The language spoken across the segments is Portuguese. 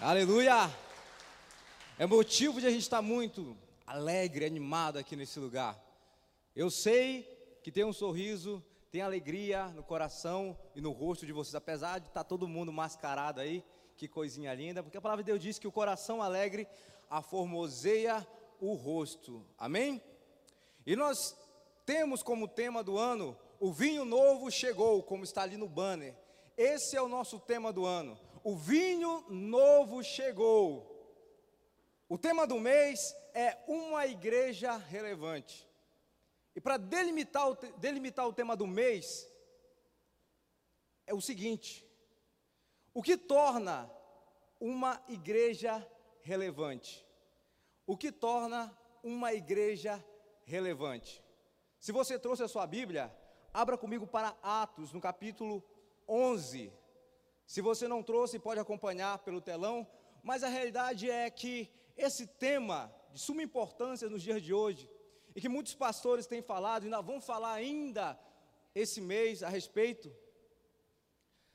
Aleluia! É motivo de a gente estar muito alegre, animado aqui nesse lugar. Eu sei que tem um sorriso, tem alegria no coração e no rosto de vocês, apesar de estar todo mundo mascarado aí, que coisinha linda, porque a palavra de Deus diz que o coração alegre aformoseia o rosto. Amém? E nós temos como tema do ano o vinho novo chegou, como está ali no banner. Esse é o nosso tema do ano. O vinho novo chegou. O tema do mês é uma igreja relevante. E para delimitar, delimitar o tema do mês, é o seguinte: o que torna uma igreja relevante? O que torna uma igreja relevante? Se você trouxe a sua Bíblia, abra comigo para Atos, no capítulo 11. Se você não trouxe, pode acompanhar pelo telão, mas a realidade é que esse tema de suma importância nos dias de hoje, e que muitos pastores têm falado, e ainda vão falar ainda esse mês a respeito,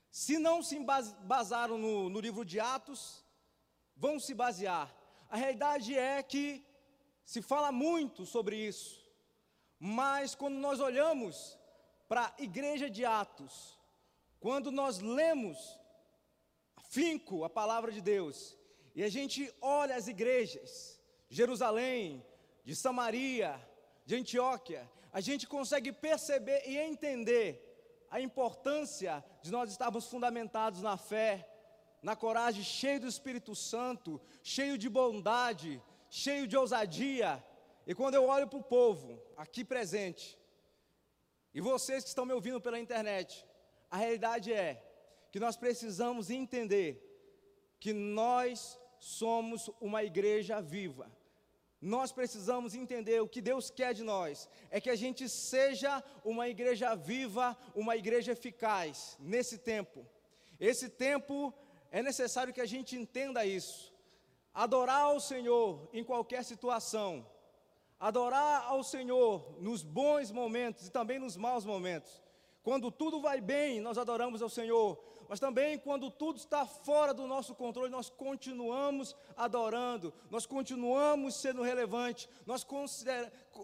se não se basaram no, no livro de Atos, vão se basear. A realidade é que se fala muito sobre isso, mas quando nós olhamos para a igreja de Atos, quando nós lemos finco a palavra de Deus, e a gente olha as igrejas, Jerusalém, de Samaria, de Antioquia, a gente consegue perceber e entender a importância de nós estarmos fundamentados na fé, na coragem, cheio do Espírito Santo, cheio de bondade, cheio de ousadia. E quando eu olho para o povo aqui presente, e vocês que estão me ouvindo pela internet, a realidade é que nós precisamos entender que nós somos uma igreja viva. Nós precisamos entender o que Deus quer de nós, é que a gente seja uma igreja viva, uma igreja eficaz nesse tempo. Esse tempo é necessário que a gente entenda isso. Adorar ao Senhor em qualquer situação, adorar ao Senhor nos bons momentos e também nos maus momentos. Quando tudo vai bem, nós adoramos ao Senhor mas também quando tudo está fora do nosso controle, nós continuamos adorando, nós continuamos sendo relevante, nós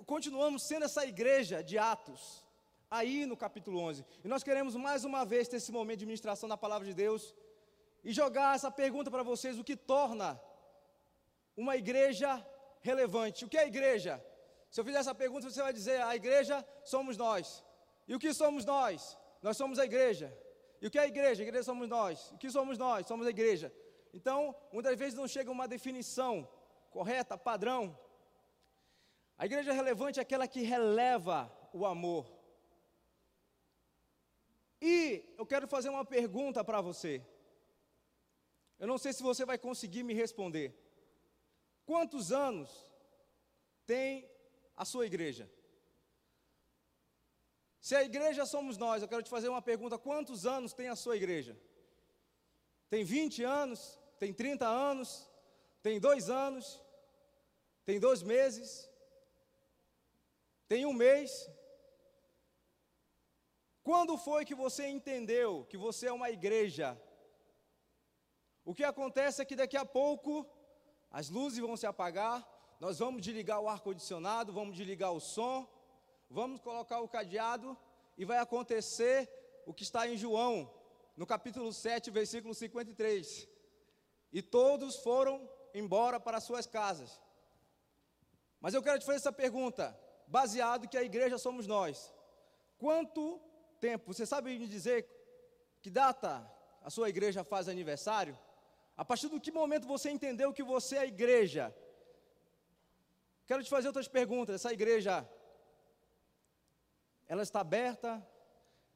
continuamos sendo essa igreja de Atos, aí no capítulo 11. E nós queremos mais uma vez ter esse momento de ministração da palavra de Deus e jogar essa pergunta para vocês: o que torna uma igreja relevante? O que é igreja? Se eu fizer essa pergunta, você vai dizer: a igreja somos nós. E o que somos nós? Nós somos a igreja. E o que é a igreja? A igreja somos nós. O que somos nós? Somos a igreja. Então, muitas vezes não chega uma definição correta, padrão. A igreja relevante é aquela que releva o amor. E eu quero fazer uma pergunta para você. Eu não sei se você vai conseguir me responder. Quantos anos tem a sua igreja? Se a igreja somos nós, eu quero te fazer uma pergunta: quantos anos tem a sua igreja? Tem 20 anos? Tem 30 anos? Tem dois anos? Tem dois meses? Tem um mês? Quando foi que você entendeu que você é uma igreja? O que acontece é que daqui a pouco as luzes vão se apagar, nós vamos desligar o ar-condicionado, vamos desligar o som, vamos colocar o cadeado e vai acontecer o que está em João, no capítulo 7, versículo 53. E todos foram embora para suas casas. Mas eu quero te fazer essa pergunta, baseado que a igreja somos nós. Quanto tempo, você sabe me dizer que data a sua igreja faz aniversário? A partir do que momento você entendeu que você é a igreja? Quero te fazer outras perguntas. Essa igreja ela está aberta,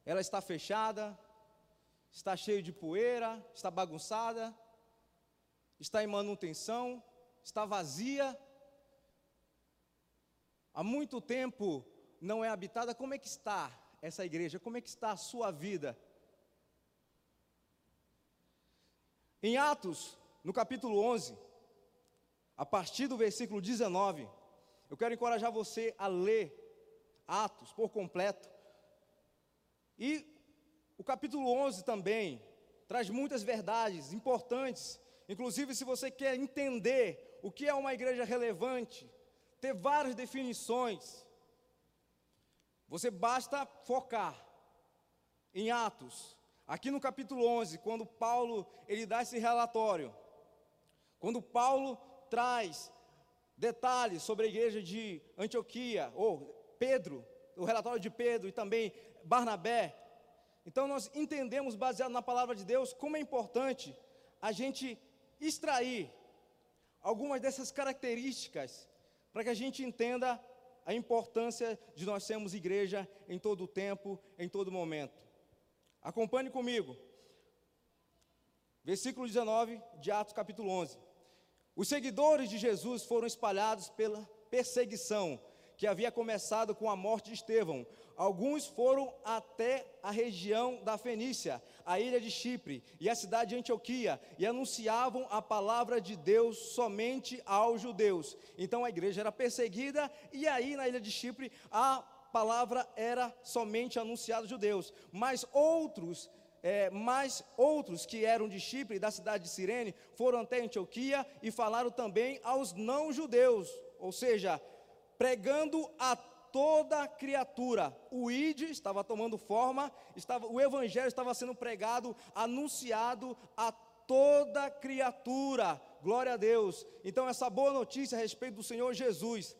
ela está fechada, está cheia de poeira, está bagunçada, está em manutenção, está vazia. Há muito tempo não é habitada. Como é que está essa igreja? Como é que está a sua vida? Em Atos, no capítulo 11, a partir do versículo 19, eu quero encorajar você a ler Atos por completo. E o capítulo 11 também traz muitas verdades importantes. Inclusive se você quer entender o que é uma igreja relevante, ter várias definições, você basta focar em Atos, aqui no capítulo 11, quando Paulo ele dá esse relatório, quando Paulo traz detalhes sobre a igreja de Antioquia, ou Pedro, o relatório de Pedro e também Barnabé. Então nós entendemos, baseado na palavra de Deus, como é importante a gente extrair algumas dessas características para que a gente entenda a importância de nós sermos igreja em todo o tempo, em todo momento. Acompanhe comigo. Versículo 19 de Atos capítulo 11. Os seguidores de Jesus foram espalhados pela perseguição que havia começado com a morte de Estevão. Alguns foram até a região da Fenícia, a ilha de Chipre e a cidade de Antioquia e anunciavam a palavra de Deus somente aos judeus. Então a igreja era perseguida e aí na ilha de Chipre a palavra era somente anunciada aos judeus. Mas outros é, mas outros que eram de Chipre, da cidade de Cirene, foram até Antioquia e falaram também aos não-judeus, ou seja, pregando a toda criatura. O ID estava tomando forma, estava, o evangelho estava sendo pregado, anunciado a toda criatura. Glória a Deus. Então, essa boa notícia a respeito do Senhor Jesus.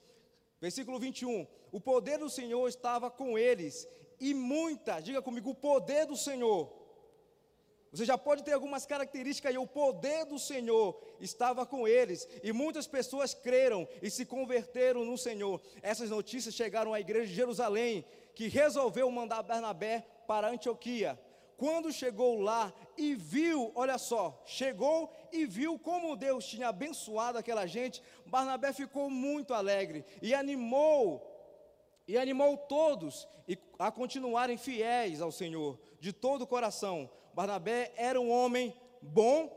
Versículo 21. O poder do Senhor estava com eles, e muita, diga comigo, o poder do Senhor você já pode ter algumas características aí, o poder do Senhor estava com eles, e muitas pessoas creram e se converteram no Senhor. Essas notícias chegaram à igreja de Jerusalém, que resolveu mandar Bernabé para Antioquia. Quando chegou lá e viu, olha só, chegou e viu como Deus tinha abençoado aquela gente, Barnabé ficou muito alegre e animou e animou todos a continuarem fiéis ao Senhor de todo o coração. Barnabé era um homem bom,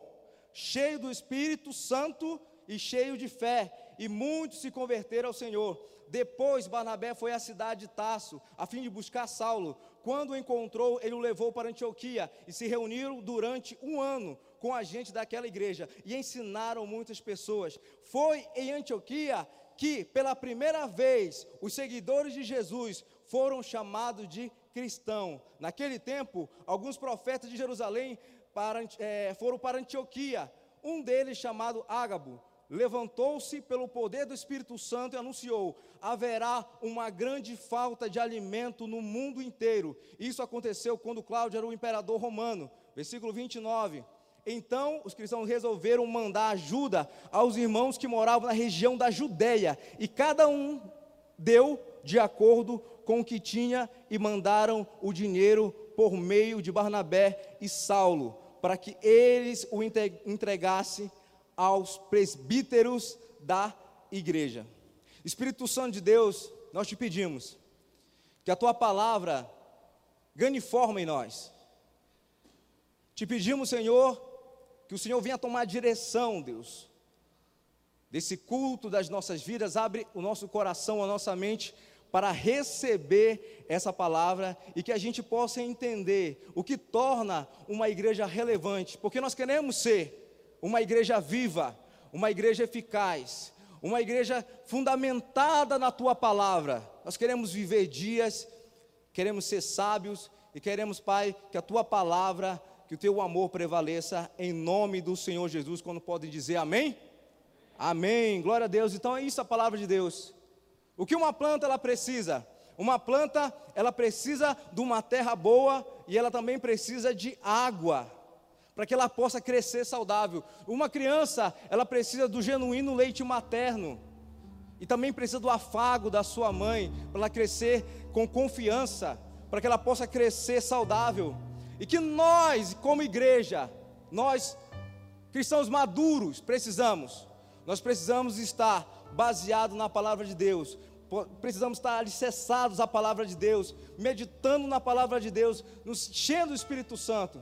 cheio do Espírito Santo e cheio de fé, e muitos se converteram ao Senhor. Depois Barnabé foi à cidade de Tarso, a fim de buscar Saulo. Quando o encontrou, ele o levou para Antioquia e se reuniram durante um ano com a gente daquela igreja e ensinaram muitas pessoas. Foi em Antioquia que, pela primeira vez, os seguidores de Jesus foram chamados de cristão. Naquele tempo, alguns profetas de Jerusalém para, é, foram para Antioquia. Um deles, chamado Ágabo, levantou-se pelo poder do Espírito Santo e anunciou: haverá uma grande falta de alimento no mundo inteiro. Isso aconteceu quando Cláudio era o imperador romano. Versículo 29. Então os cristãos resolveram mandar ajuda aos irmãos que moravam na região da Judéia, e cada um deu de acordo com o que tinha e mandaram o dinheiro por meio de Barnabé e Saulo, para que eles o entregassem aos presbíteros da igreja. Espírito Santo de Deus, nós te pedimos que a tua palavra ganhe forma em nós. Te pedimos, Senhor, que o Senhor venha tomar direção, Deus, desse culto das nossas vidas, abre o nosso coração, a nossa mente para receber essa palavra e que a gente possa entender o que torna uma igreja relevante, porque nós queremos ser uma igreja viva, uma igreja eficaz, uma igreja fundamentada na tua palavra. Nós queremos viver dias, queremos ser sábios e queremos, Pai, que a tua palavra, que o teu amor prevaleça em nome do Senhor Jesus, quando podem dizer amém? Amém. Glória a Deus. Então é isso a palavra de Deus. O que uma planta ela precisa? Uma planta, ela precisa de uma terra boa e ela também precisa de água para que ela possa crescer saudável. Uma criança, ela precisa do genuíno leite materno e também precisa do afago da sua mãe para ela crescer com confiança, para que ela possa crescer saudável. E que nós, como igreja, nós cristãos maduros, precisamos. Nós precisamos estar baseado na palavra de Deus. Precisamos estar alicerçados à palavra de Deus, meditando na palavra de Deus, nos enchendo do Espírito Santo,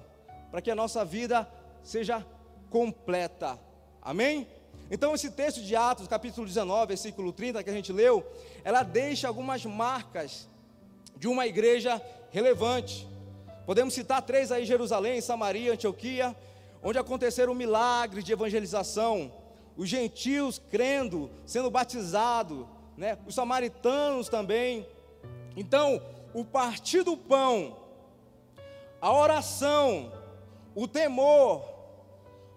para que a nossa vida seja completa. Amém? Então, esse texto de Atos, capítulo 19, versículo 30, que a gente leu, ela deixa algumas marcas de uma igreja relevante. Podemos citar três aí: Jerusalém, Samaria, Antioquia, onde aconteceram milagres de evangelização, os gentios crendo, sendo batizados, né? os samaritanos também. Então, o partir do pão, a oração, o temor,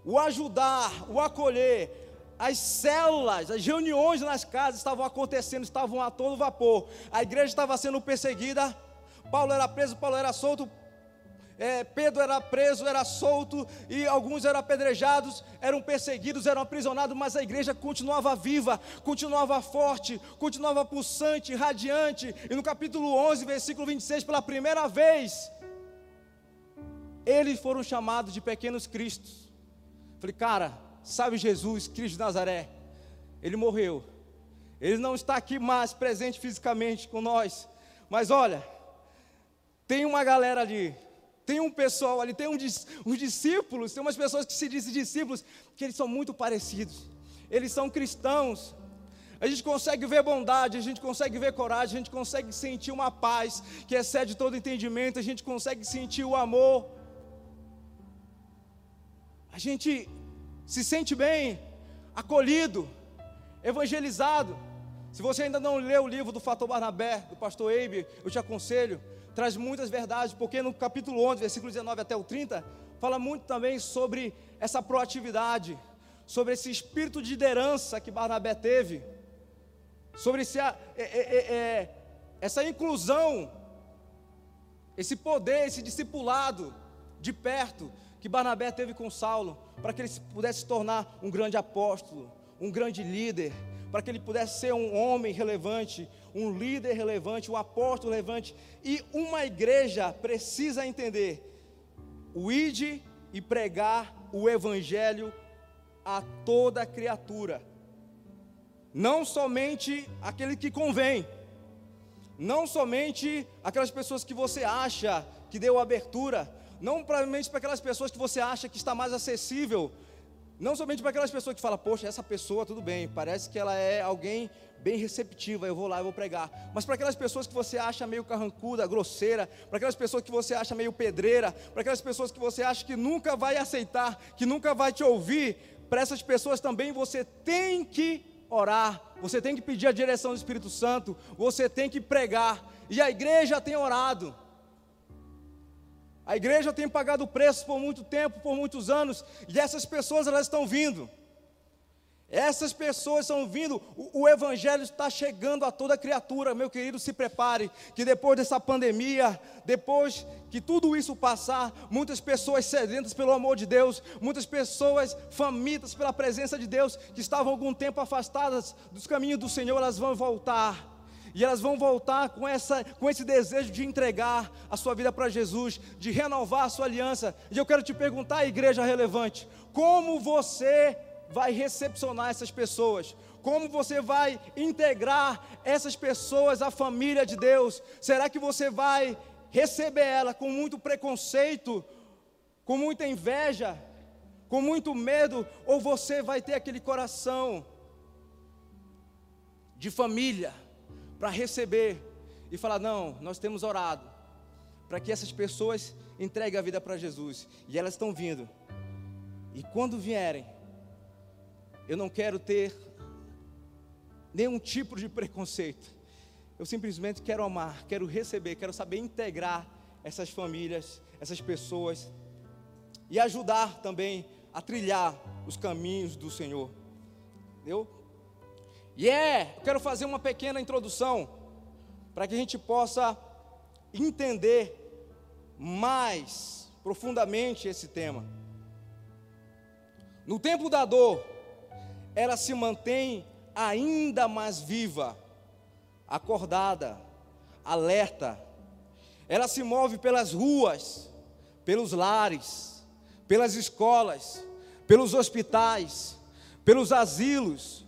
o ajudar, o acolher, as células, as reuniões nas casas estavam acontecendo, estavam a todo vapor. A igreja estava sendo perseguida. Paulo era preso, Paulo era solto. É, Pedro era preso, era solto, e alguns eram apedrejados, eram perseguidos, eram aprisionados, mas a igreja continuava viva, continuava forte, continuava pulsante, radiante. E no capítulo 11, versículo 26, pela primeira vez, eles foram chamados de pequenos cristos. Falei, cara, Sabe Jesus, Cristo de Nazaré? Ele morreu. Ele não está aqui mais presente fisicamente com nós. Mas olha, tem uma galera ali, tem um pessoal ali, tem um, uns discípulos, tem umas pessoas que se dizem discípulos, que eles são muito parecidos. Eles são cristãos. A gente consegue ver bondade, a gente consegue ver coragem, a gente consegue sentir uma paz que excede todo entendimento, a gente consegue sentir o amor. A gente se sente bem, acolhido, evangelizado. Se você ainda não leu o livro do Fator Barnabé, do pastor Eibe, eu te aconselho, traz muitas verdades, porque no capítulo 11, versículo 19 até o 30, fala muito também sobre essa proatividade, sobre esse espírito de liderança que Barnabé teve, sobre esse, é, é, é, é, essa inclusão, esse poder, esse discipulado de perto, que Barnabé teve com Saulo, para que ele pudesse se tornar um grande apóstolo, um grande líder, para que ele pudesse ser um homem relevante, um líder relevante, um apóstolo relevante. E uma igreja precisa entender o ide e pregar o evangelho a toda criatura. Não somente aquele que convém, não somente aquelas pessoas que você acha que deu abertura, não provavelmente para aquelas pessoas que você acha que está mais acessível, não somente para aquelas pessoas que falam, poxa, essa pessoa tudo bem, parece que ela é alguém bem receptiva, eu vou lá, eu vou pregar. Mas para aquelas pessoas que você acha meio carrancuda, grosseira, para aquelas pessoas que você acha meio pedreira, para aquelas pessoas que você acha que nunca vai aceitar, que nunca vai te ouvir, para essas pessoas também você tem que orar, você tem que pedir a direção do Espírito Santo, você tem que pregar. E a igreja tem orado. A igreja tem pagado preço por muito tempo, por muitos anos, e essas pessoas elas estão vindo. Essas pessoas estão vindo, o, o, Evangelho está chegando a toda criatura, meu querido, se prepare, que depois dessa pandemia, depois que tudo isso passar, muitas pessoas sedentas pelo amor de Deus, muitas pessoas famintas pela presença de Deus, que estavam algum tempo afastadas dos caminhos do Senhor, elas vão voltar e elas vão voltar com, essa, com esse desejo de entregar a sua vida para Jesus, de renovar a sua aliança. E eu quero te perguntar, igreja relevante, como você vai recepcionar essas pessoas? Como você vai integrar essas pessoas à família de Deus? Será que você vai receber ela com muito preconceito, com muita inveja, com muito medo, ou você vai ter aquele coração de família? Para receber e falar: não, nós temos orado para que essas pessoas entreguem a vida para Jesus e elas estão vindo. E quando vierem, eu não quero ter nenhum tipo de preconceito. Eu simplesmente quero amar, quero receber, quero saber integrar essas famílias, essas pessoas e ajudar também a trilhar os caminhos do Senhor. Entendeu? E é, eu quero fazer uma pequena introdução para que a gente possa entender mais profundamente esse tema. No tempo da dor, ela se mantém ainda mais viva, acordada, alerta. Ela se move pelas ruas, pelos lares, pelas escolas, pelos hospitais, pelos asilos,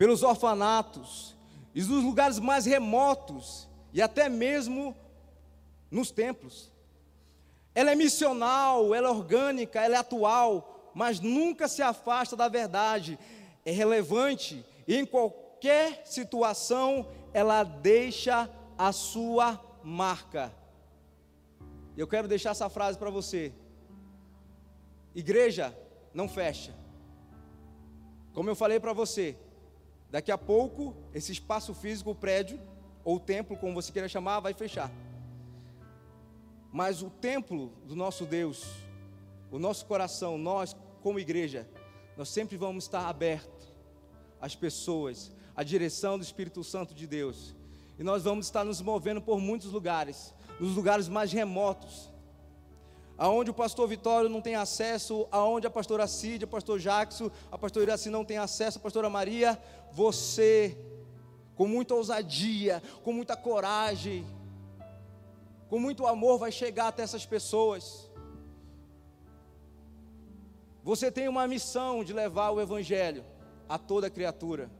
pelos orfanatos e nos lugares mais remotos e até mesmo nos templos. Ela é missional, ela é orgânica, ela é atual, mas nunca se afasta da verdade. É relevante e em qualquer situação ela deixa a sua marca. Eu quero deixar essa frase para você. igreja não fecha. Como eu falei para você, daqui a pouco esse espaço físico, o prédio ou o templo, como você queira chamar, vai fechar. Mas o templo do nosso Deus, o nosso coração, nós como igreja, nós sempre vamos estar abertos às pessoas, à direção do Espírito Santo de Deus. E nós vamos estar nos movendo por muitos lugares, nos lugares mais remotos, aonde o pastor Vitório não tem acesso, aonde a pastora Cid, o pastor Jackson, a pastora Iraci não tem acesso, a pastora Maria, você, com muita ousadia, com muita coragem, com muito amor, vai chegar até essas pessoas. Você tem uma missão de levar o Evangelho a toda criatura.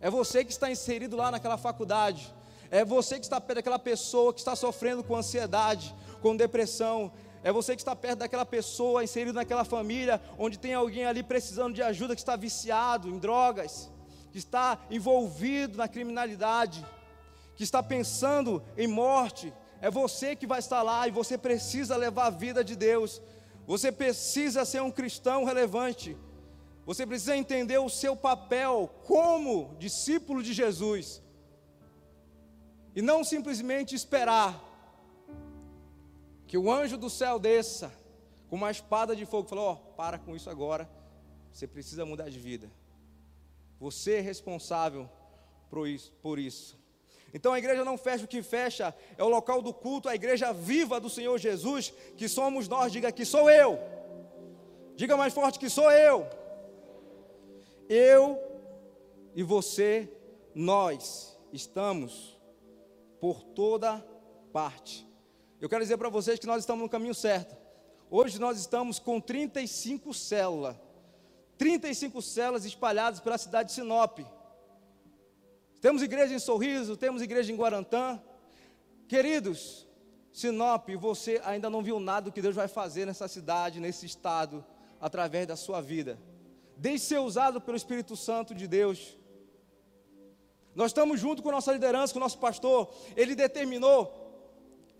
É você que está inserido lá naquela faculdade. É você que está perto daquela pessoa que está sofrendo com ansiedade, com depressão. É você que está perto daquela pessoa, inserido naquela família, onde tem alguém ali precisando de ajuda, que está viciado em drogas, que está envolvido na criminalidade, que está pensando em morte. É você que vai estar lá e você precisa levar a vida de Deus. Você precisa ser um cristão relevante. Você precisa entender o seu papel como discípulo de Jesus. E não simplesmente esperar que o anjo do céu desça com uma espada de fogo, falou: Ó, oh, para com isso agora, você precisa mudar de vida. Você é responsável por isso, por isso. Então a igreja não fecha o que fecha, é o local do culto, a igreja viva do Senhor Jesus, que somos nós, diga que sou eu. Diga mais forte que sou eu. Eu e você, nós estamos por toda parte. Eu quero dizer para vocês que nós estamos no caminho certo. Hoje nós estamos com 35 células. 35 células espalhadas pela cidade de Sinop. Temos igreja em Sorriso, temos igreja em Guarantã. Queridos, Sinop, você ainda não viu nada do que Deus vai fazer nessa cidade, nesse estado, através da sua vida. Deixe ser usado pelo Espírito Santo de Deus. Nós estamos junto com nossa liderança, com o nosso pastor. Ele determinou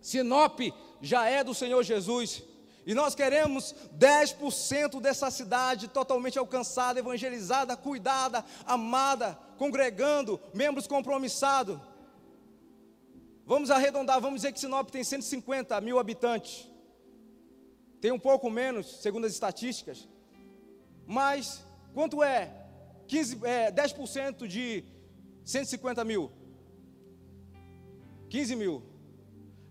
Sinop já é do Senhor Jesus. E nós queremos 10% dessa cidade totalmente alcançada, evangelizada, cuidada, amada, congregando, membros compromissados. Vamos arredondar, vamos dizer que Sinop tem 150 mil habitantes. Tem um pouco menos, segundo as estatísticas. Mas quanto é? 15, é 10% de 150 mil? 15 mil.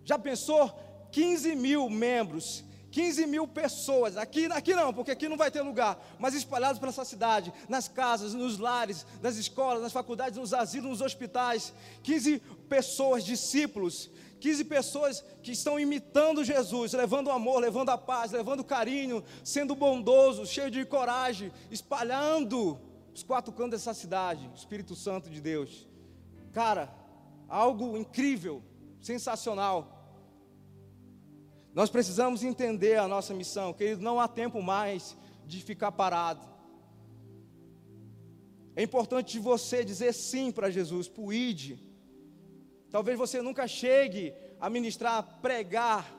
Já pensou? 15 mil membros, 15 mil pessoas, aqui, aqui não, porque aqui não vai ter lugar, mas espalhados pela essa cidade, nas casas, nos lares, nas escolas, nas faculdades, nos asilos, nos hospitais, 15 pessoas, discípulos, 15 pessoas que estão imitando Jesus, levando amor, levando a paz, levando carinho, sendo bondoso, cheio de coragem, espalhando os quatro cantos dessa cidade, o Espírito Santo de Deus. Cara, algo incrível sensacional. Nós precisamos entender a nossa missão, querido, não há tempo mais de ficar parado. É importante você dizer sim para Jesus, para o ID. Talvez você nunca chegue a ministrar, pregar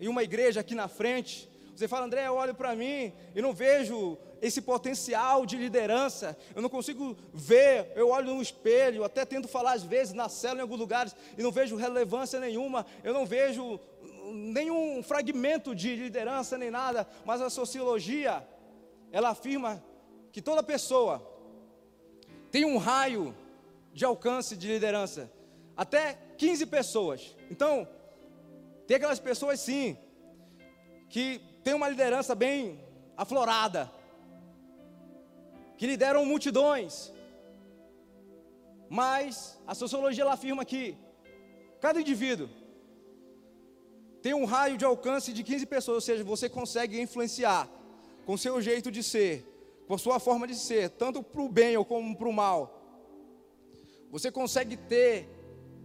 em uma igreja aqui na frente. Você fala, André, eu olho para mim e não vejo esse potencial de liderança. Eu não consigo ver, eu olho no espelho, até tento falar às vezes na cela em alguns lugares e não vejo relevância nenhuma. Eu não vejo nenhum fragmento de liderança nem nada, mas a sociologia ela afirma que toda pessoa tem um raio de alcance de liderança, até 15 pessoas. Então, tem aquelas pessoas sim que tem uma liderança bem aflorada, que lideram multidões. Mas a sociologia afirma que cada indivíduo tem um raio de alcance de 15 pessoas, ou seja, você consegue influenciar com seu jeito de ser, com sua forma de ser, tanto para o bem ou como para o mal. Você consegue ter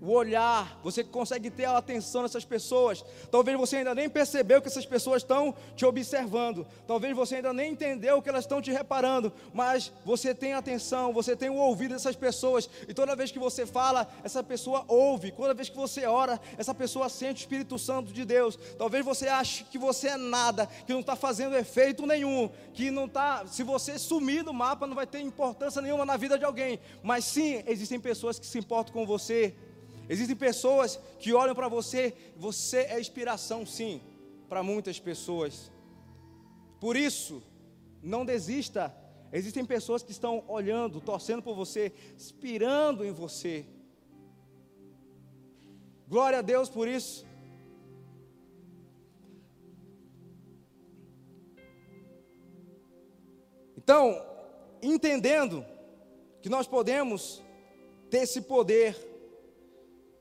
o olhar, você consegue ter a atenção dessas pessoas. Talvez você ainda nem percebeu que essas pessoas estão te observando. Talvez você ainda nem entendeu que elas estão te reparando, mas você tem atenção, você tem o ouvido dessas pessoas. E toda vez que você fala, essa pessoa ouve. Toda vez que você ora, essa pessoa sente o Espírito Santo de Deus. Talvez você ache que você é nada, que não está fazendo efeito nenhum, que não está. Se você sumir do mapa, não vai ter importância nenhuma na vida de alguém. Mas sim, existem pessoas que se importam com você Existem pessoas que olham para você, você é inspiração, sim, para muitas pessoas. Por isso, não desista. Existem pessoas que estão olhando, torcendo por você, inspirando em você. Glória a Deus por isso. Então, entendendo que nós podemos ter esse poder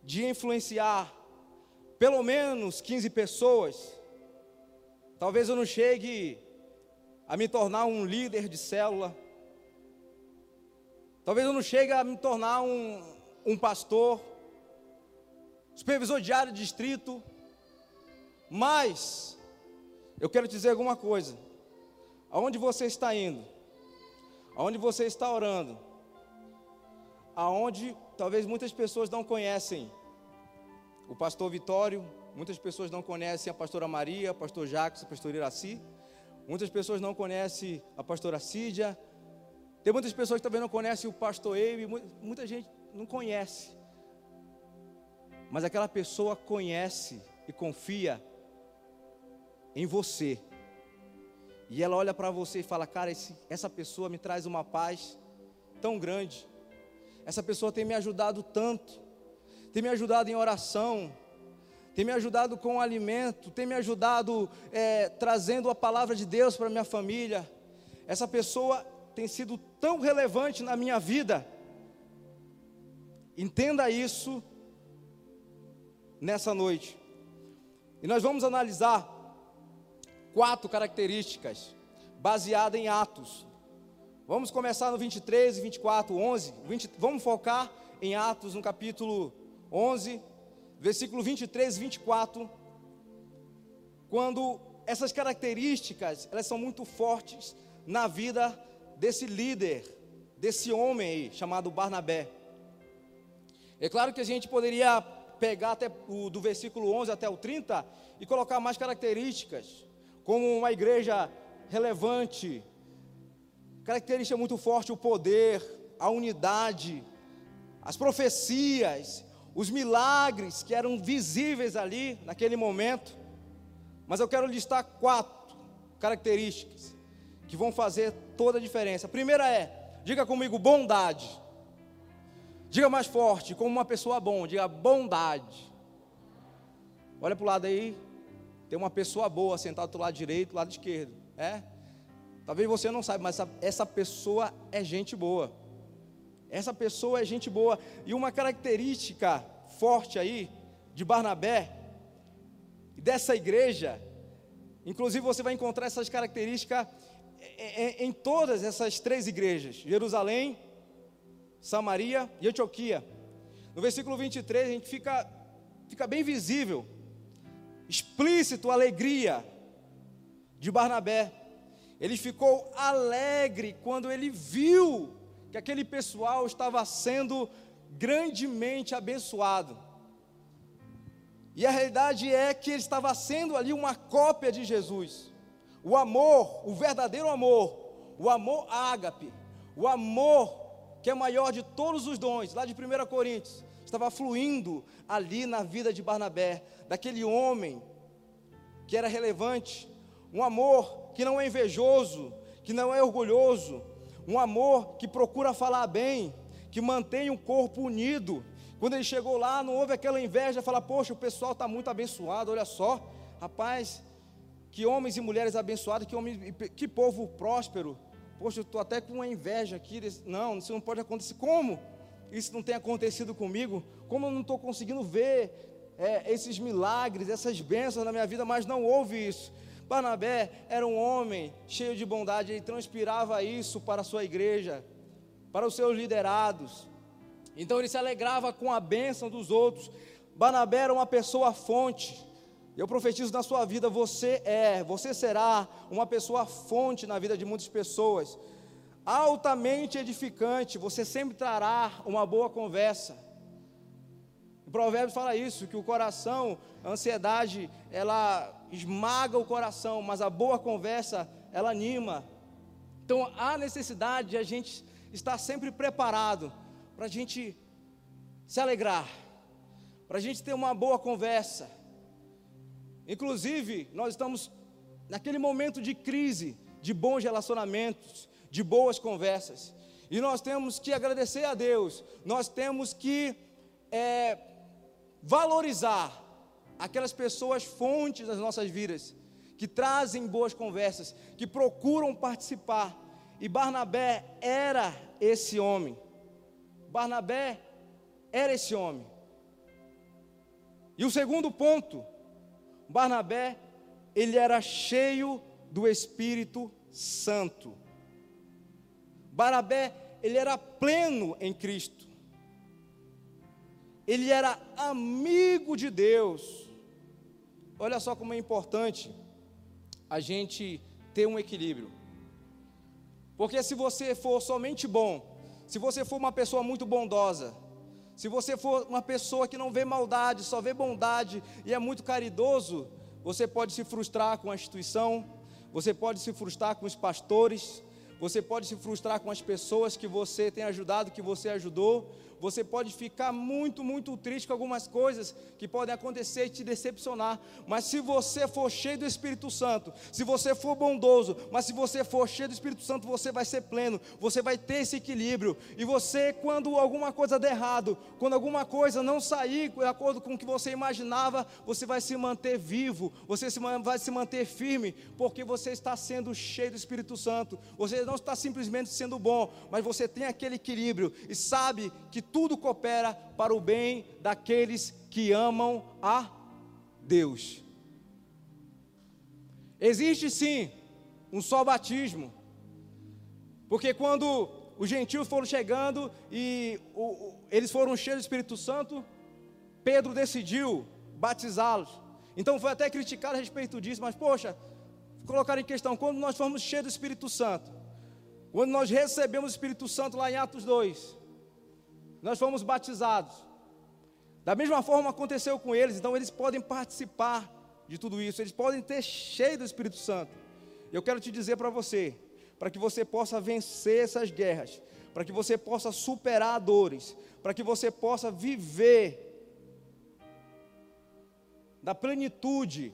de influenciar pelo menos 15 pessoas, talvez eu não chegue a me tornar um líder de célula, talvez eu não chegue a me tornar um, um pastor, supervisor diário de distrito, mas eu quero dizer alguma coisa. Aonde você está indo? Aonde você está orando? Aonde talvez muitas pessoas não conhecem o pastor Vitório, muitas pessoas não conhecem a pastora Maria, pastor Jacques, pastor Iraci. Muitas pessoas não conhecem a pastora Cídia. Tem muitas pessoas que também não conhecem o pastor Eibe. Muita gente não conhece. Mas aquela pessoa conhece e confia em você. E ela olha para você e fala: Cara, esse, essa pessoa me traz uma paz tão grande. Essa pessoa tem me ajudado tanto tem me ajudado em oração, tem me ajudado com alimento, tem me ajudado é, trazendo a palavra de Deus para minha família. Essa pessoa tem sido tão relevante na minha vida. Entenda isso nessa noite. E nós vamos analisar quatro características baseadas em Atos. Vamos começar no 23 e 24, 11. 20, vamos focar em Atos no capítulo 11, versículo 23 e 24, quando essas características, elas são muito fortes na vida desse líder, desse homem aí, chamado Barnabé. É claro que a gente poderia pegar até o, do versículo 11 até o 30 e colocar mais características, como uma igreja relevante, característica muito forte, o poder, a unidade, as profecias, os milagres que eram visíveis ali naquele momento. Mas eu quero listar quatro características que vão fazer toda a diferença. A primeira é, diga comigo, bondade. Diga mais forte, como uma pessoa bom, diga bondade. Olha para o lado aí, tem uma pessoa boa sentada do lado direito, do lado esquerdo. É? Talvez você não saiba, mas essa, essa pessoa é gente boa. Essa pessoa é gente boa. E uma característica forte aí de Barnabé, dessa igreja, inclusive você vai encontrar essas características em todas essas três igrejas: Jerusalém, Samaria e Antioquia. No versículo 23 a gente fica, fica bem visível, explícito a alegria de Barnabé. Ele ficou alegre quando ele viu que aquele pessoal estava sendo grandemente abençoado. E a realidade é que ele estava sendo ali uma cópia de Jesus. O amor, o verdadeiro amor, o amor ágape, o amor que é maior de todos os dons, lá de 1 Coríntios, estava fluindo ali na vida de Barnabé, daquele homem que era relevante, um amor que não é invejoso, que não é orgulhoso, um amor que procura falar bem, que mantém o corpo unido. Quando ele chegou lá, não houve aquela inveja, falar, poxa, o pessoal está muito abençoado, olha só, rapaz, que homens e mulheres abençoados, que, homem, que povo próspero. Poxa, eu estou até com uma inveja aqui. Não, isso não pode acontecer. Como isso não tem acontecido comigo? Como eu não estou conseguindo ver é, esses milagres, essas bênçãos na minha vida, mas não houve isso. Barnabé era um homem cheio de bondade, ele transpirava isso para a sua igreja, para os seus liderados. Então ele se alegrava com a bênção dos outros. Barnabé era uma pessoa fonte. Eu profetizo na sua vida, você é, você será uma pessoa fonte na vida de muitas pessoas. Altamente edificante, você sempre trará uma boa conversa. O provérbio fala isso, que o coração, a ansiedade, ela esmaga o coração, mas a boa conversa, ela anima. Então há necessidade de a gente estar sempre preparado para a gente se alegrar, para a gente ter uma boa conversa. Inclusive, nós estamos naquele momento de crise, de bons relacionamentos, de boas conversas. E nós temos que agradecer a Deus, nós temos que é, valorizar aquelas pessoas fontes das nossas vidas, que trazem boas conversas, que procuram participar. E Barnabé era esse homem. Barnabé era esse homem. E o segundo ponto, Barnabé, ele era cheio do Espírito Santo. Barnabé, ele era pleno em Cristo. Ele era amigo de Deus. Olha só como é importante a gente ter um equilíbrio. Porque se você for somente bom, se você for uma pessoa muito bondosa, se você for uma pessoa que não vê maldade, só vê bondade e é muito caridoso, você pode se frustrar com a instituição, você pode se frustrar com os pastores, você pode se frustrar com as pessoas que você tem ajudado, que você ajudou, você pode ficar muito, muito triste com algumas coisas que podem acontecer e te decepcionar. Mas se você for cheio do Espírito Santo, se você for bondoso, mas se você for cheio do Espírito Santo, você vai ser pleno, você vai ter esse equilíbrio. E você, quando alguma coisa der errado, quando alguma coisa não sair de acordo com o que você imaginava, você vai se manter vivo, você vai se manter firme, porque você está sendo cheio do Espírito Santo. Você não está simplesmente sendo bom, mas você tem aquele equilíbrio e sabe que tudo coopera para o bem daqueles que amam a Deus. Existe sim um só batismo, porque quando os gentios foram chegando e o, eles foram cheios do Espírito Santo, Pedro decidiu batizá-los. Então foi até criticado a respeito disso, mas poxa, colocaram em questão, quando nós fomos cheios do Espírito Santo, quando nós recebemos o Espírito Santo lá em Atos 2, nós fomos batizados. Da mesma forma aconteceu com eles, então eles podem participar de tudo isso, eles podem ter cheio do Espírito Santo. Eu quero te dizer para você, para que você possa vencer essas guerras, para que você possa superar dores, para que você possa viver da plenitude,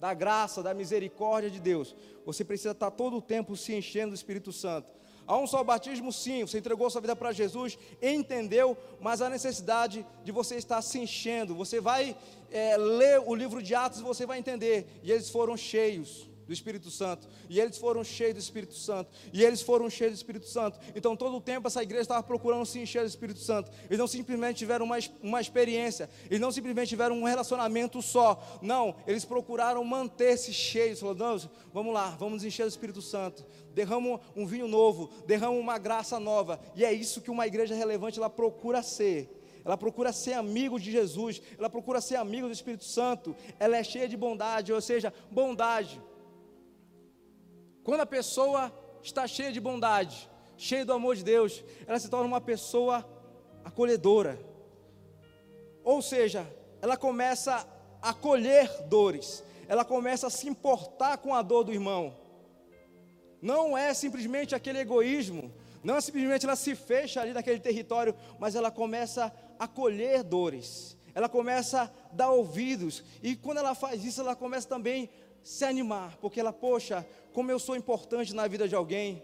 da graça, da misericórdia de Deus, você precisa estar todo o tempo se enchendo do Espírito Santo. Há um só batismo, sim. Você entregou sua vida para Jesus, entendeu, mas há necessidade de você estar se enchendo. Você vai é, ler o livro de Atos e você vai entender. E eles foram cheios do Espírito Santo. E eles foram cheios do Espírito Santo. E eles foram cheios do Espírito Santo. Então, todo o tempo, essa igreja estava procurando se encher do Espírito Santo. Eles não simplesmente tiveram uma, uma experiência. Eles não simplesmente tiveram um relacionamento só. Não, eles procuraram manter-se cheios. Falaram, vamos lá, vamos encher do Espírito Santo. Derrama um vinho novo, derrama uma graça nova. E é isso que uma igreja relevante ela procura ser ela procura ser amigo de Jesus, ela procura ser amigo do Espírito Santo, ela é cheia de bondade, ou seja, bondade. Quando a pessoa está cheia de bondade, cheia do amor de Deus, ela se torna uma pessoa acolhedora. Ou seja, ela começa a acolher dores, ela começa a se importar com a dor do irmão. Não é simplesmente aquele egoísmo, não é simplesmente ela se fecha ali naquele território, mas ela começa a acolher dores, ela começa a dar ouvidos, e quando ela faz isso, ela começa também se animar, porque ela, poxa, como eu sou importante na vida de alguém,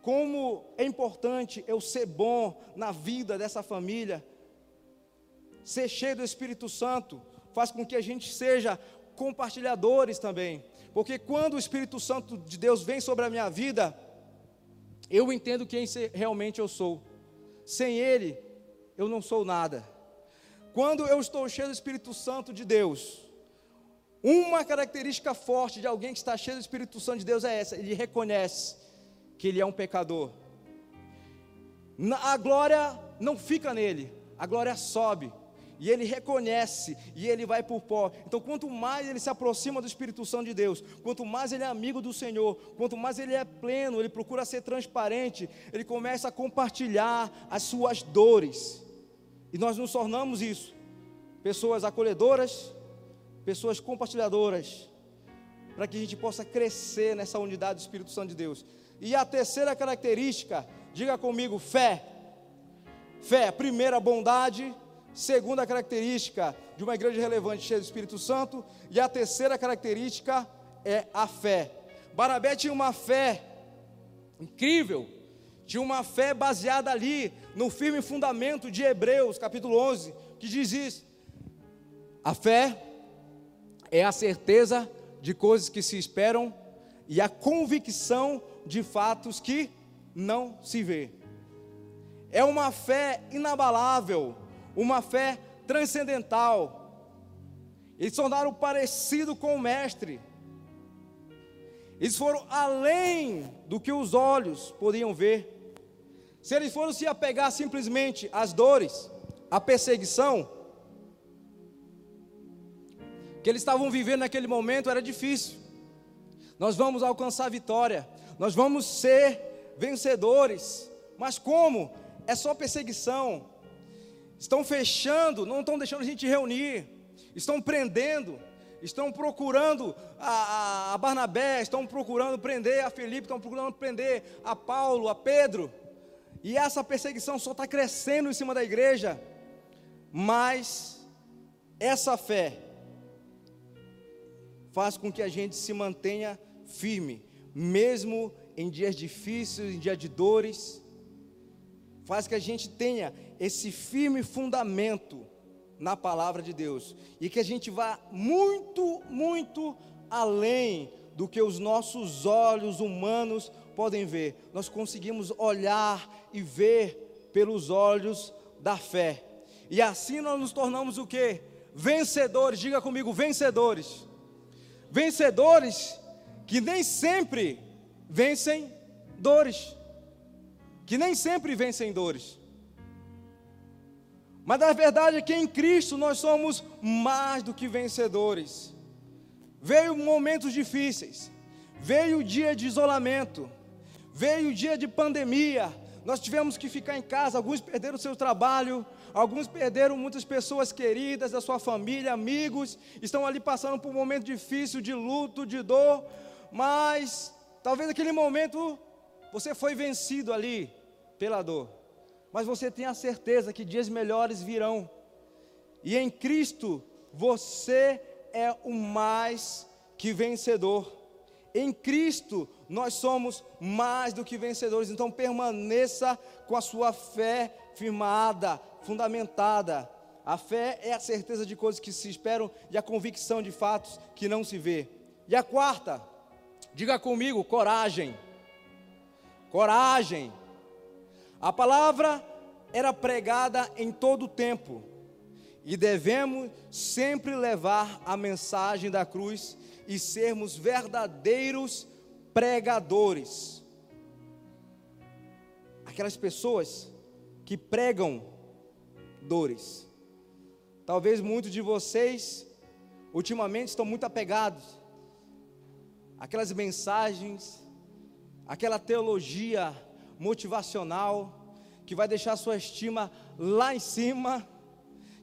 como é importante eu ser bom na vida dessa família, ser cheio do Espírito Santo, faz com que a gente seja compartilhadores também, porque quando o Espírito Santo de Deus vem sobre a minha vida, eu entendo quem realmente eu sou, sem Ele, eu não sou nada. Quando eu estou cheio do Espírito Santo de Deus, uma característica forte de alguém que está cheio do Espírito Santo de Deus é essa: ele reconhece que ele é um pecador. a glória não fica nele, a glória sobe. E ele reconhece e ele vai por pó. Então, quanto mais ele se aproxima do Espírito Santo de Deus, quanto mais ele é amigo do Senhor, quanto mais ele é pleno, ele procura ser transparente, ele começa a compartilhar as suas dores. E nós nos tornamos isso, pessoas acolhedoras, pessoas compartilhadoras, para que a gente possa crescer nessa unidade do Espírito Santo de Deus. E a terceira característica, diga comigo, fé. Fé, primeira, bondade. Segunda característica de uma igreja relevante cheia do Espírito Santo. E a terceira característica é a fé. Barabé tinha uma fé incrível, tinha uma fé baseada ali no firme fundamento de Hebreus, capítulo 11, que diz isso. A fé é a certeza de coisas que se esperam e a convicção de fatos que não se vê. É uma fé inabalável, uma fé transcendental. Eles tornaram parecido com o Mestre. Eles foram além do que os olhos podiam ver. Se eles foram se apegar simplesmente às dores, à perseguição, que eles estavam vivendo naquele momento era difícil. Nós vamos alcançar vitória, nós vamos ser vencedores, mas como? É só perseguição. Estão fechando, não estão deixando a gente reunir, estão prendendo, estão procurando a, a, Barnabé, estão procurando prender a Felipe, estão procurando prender a Paulo, a Pedro, e essa perseguição só está crescendo em cima da igreja, mas essa fé faz com que a gente se mantenha firme, mesmo em dias difíceis, em dias de dores, faz que a gente tenha esse firme fundamento na palavra de Deus e que a gente vá muito, muito além do que os nossos olhos humanos podem ver. Nós conseguimos olhar e ver pelos olhos da fé. E assim nós nos tornamos o que? Vencedores, diga comigo, vencedores. Vencedores que nem sempre vencem dores, que nem sempre vencem dores. Mas a verdade é que em Cristo nós somos mais do que vencedores. Veio momentos difíceis, veio o dia de isolamento, veio o dia de pandemia, nós tivemos que ficar em casa, alguns perderam seu trabalho, alguns perderam muitas pessoas queridas da sua família, amigos, estão ali passando por um momento difícil de luto, de dor, mas talvez naquele momento você foi vencido ali pela dor, mas você tem a certeza que dias melhores virão, e em Cristo você é o mais que vencedor. Em Cristo nós somos mais do que vencedores. Então permaneça com a sua fé firmada, fundamentada. A fé é a certeza de coisas que se esperam e a convicção de fatos que não se vê. E a quarta, diga comigo, coragem. Coragem. A palavra era pregada em todo o tempo e devemos sempre levar a mensagem da cruz e sermos verdadeiros pregadores. Aquelas pessoas que pregam dores. Talvez muitos de vocês ultimamente estão muito apegados aquelas mensagens, aquela teologia motivacional que vai deixar sua estima lá em cima,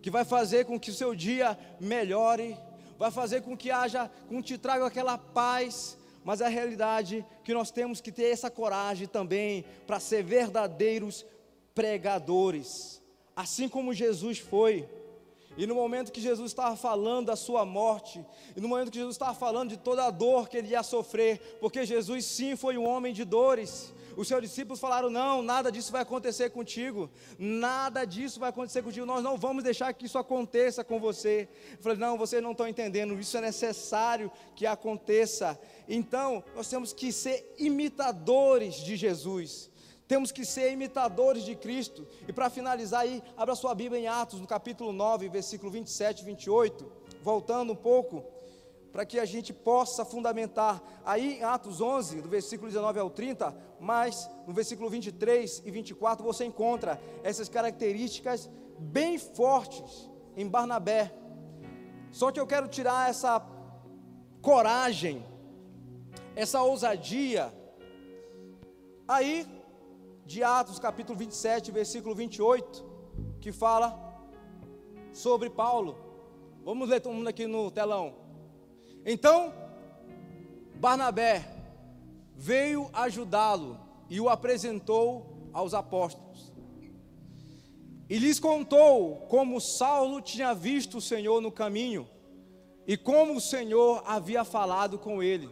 que vai fazer com que o seu dia melhore, vai fazer com que haja, com que te traga aquela paz, mas a realidade é que nós temos que ter essa coragem também para ser verdadeiros pregadores, assim como Jesus foi. E no momento que Jesus estava falando da sua morte, e no momento que Jesus estava falando de toda a dor que ele ia sofrer, porque Jesus sim foi um homem de dores, os seus discípulos falaram: Não, nada disso vai acontecer contigo, nada disso vai acontecer contigo, nós não vamos deixar que isso aconteça com você. Eu falei: Não, vocês não estão entendendo, isso é necessário que aconteça. Então, nós temos que ser imitadores de Jesus. Temos que ser imitadores de Cristo. E para finalizar aí, abra sua Bíblia em Atos, no capítulo 9, versículo 27 e 28, voltando um pouco para que a gente possa fundamentar. Aí em Atos 11, do versículo 19 ao 30, mas no versículo 23 e 24 você encontra essas características bem fortes em Barnabé. Só que eu quero tirar essa coragem, essa ousadia. Aí, de Atos capítulo 27, versículo 28, que fala sobre Paulo. Vamos ler todo mundo aqui no telão. Então, Barnabé veio ajudá-lo e o apresentou aos apóstolos. E lhes contou como Saulo tinha visto o Senhor no caminho e como o Senhor havia falado com ele.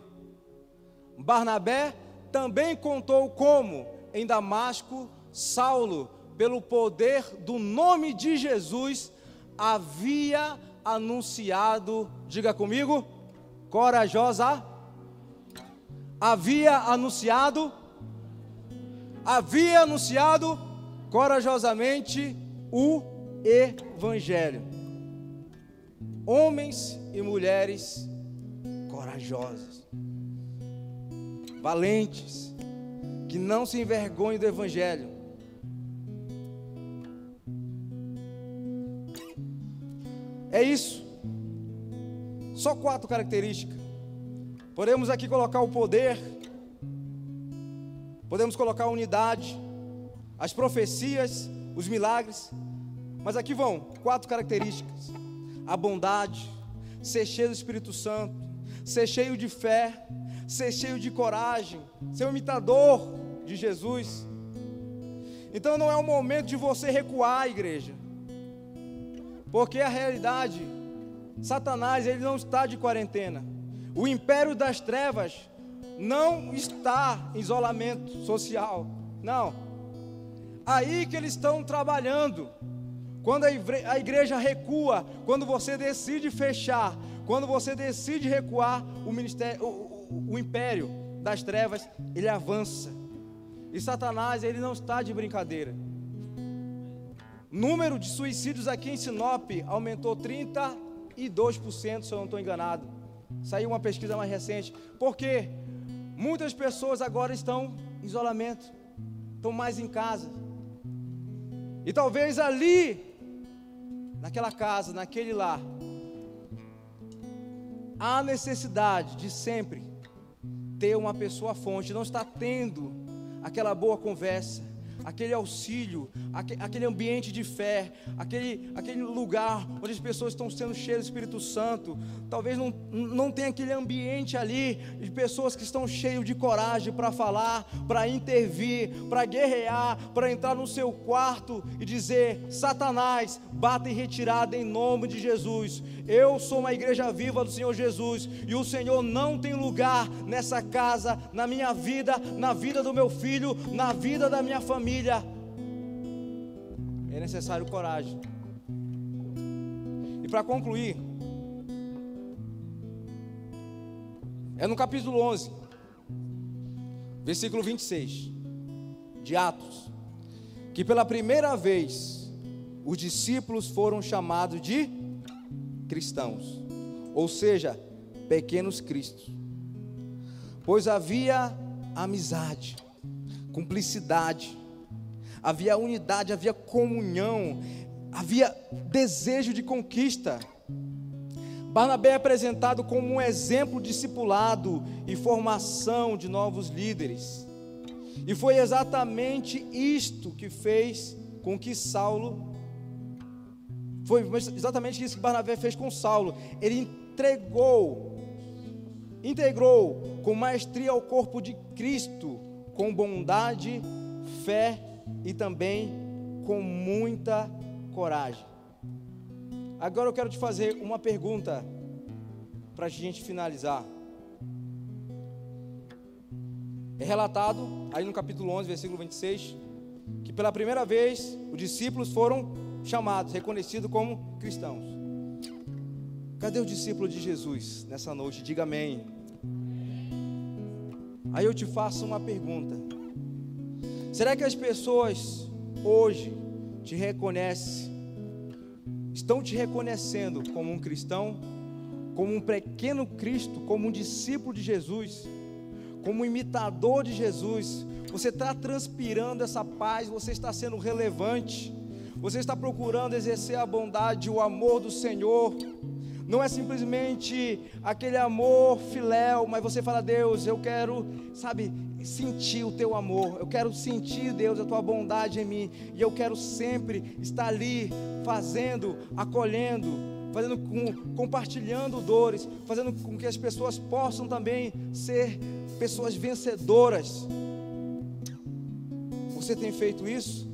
Barnabé também contou como em Damasco Saulo, pelo poder do nome de Jesus, havia anunciado, diga comigo, corajosa, havia anunciado, havia anunciado corajosamente o Evangelho. Homens e mulheres corajosos, valentes, que não se envergonhem do Evangelho. É isso. Só quatro características. Podemos aqui colocar o poder, podemos colocar a unidade, as profecias, os milagres, mas aqui vão quatro características: a bondade, ser cheio do Espírito Santo, ser cheio de fé, ser cheio de coragem, ser um imitador de Jesus. Então não é o momento de você recuar, igreja, porque a realidade Satanás, ele não está de quarentena. O império das trevas não está em isolamento social. Não. Aí que eles estão trabalhando. Quando a igreja recua, quando você decide fechar, quando você decide recuar, o ministério, o, o, o império das trevas, ele avança. E Satanás, ele não está de brincadeira. Número de suicídios aqui em Sinop aumentou 30 e 2%, se eu não estou enganado. Saiu uma pesquisa mais recente. Porque muitas pessoas agora estão em isolamento, estão mais em casa. E talvez ali, naquela casa, naquele lar, há necessidade de sempre ter uma pessoa fonte, não está tendo aquela boa conversa, aquele auxílio, aquele ambiente de fé, aquele, aquele lugar onde as pessoas estão sendo cheias do Espírito Santo. Talvez não, não tenha aquele ambiente ali de pessoas que estão cheios de coragem para falar, para intervir, para guerrear, para entrar no seu quarto e dizer: Satanás, bata em retirada em nome de Jesus. Eu sou uma igreja viva do Senhor Jesus e o Senhor não tem lugar nessa casa, na minha vida, na vida do meu filho, na vida da minha família. É necessário coragem. E para concluir, é no capítulo 11, versículo 26 de Atos, que pela primeira vez os discípulos foram chamados de cristãos, ou seja, pequenos cristos, pois havia amizade, cumplicidade, havia unidade, havia comunhão, havia desejo de conquista. Barnabé é apresentado como um exemplo discipulado e formação de novos líderes. E foi exatamente isto que fez com que Saulo foi exatamente isso que Barnabé fez com Saulo. Ele entregou, integrou com maestria ao corpo de Cristo, com bondade, fé e também com muita coragem. Agora eu quero te fazer uma pergunta para a gente finalizar. É relatado aí no capítulo 11, versículo 26, que pela primeira vez os discípulos foram chamados, reconhecidos como cristãos. Cadê o discípulo de Jesus nessa noite? Diga amém. Aí eu te faço uma pergunta: será que as pessoas hoje te reconhecem, estão te reconhecendo como um cristão? como um pequeno Cristo, como um discípulo de Jesus, como um imitador de Jesus, você está transpirando essa paz, você está sendo relevante, você está procurando exercer a bondade, o amor do Senhor. Não é simplesmente aquele amor filéu, mas você fala, Deus, eu quero, sabe, sentir o teu amor, eu quero sentir, Deus, a tua bondade em mim, e eu quero sempre estar ali, fazendo, acolhendo, fazendo com, compartilhando dores, fazendo com que as pessoas possam também ser pessoas vencedoras. Você tem feito isso?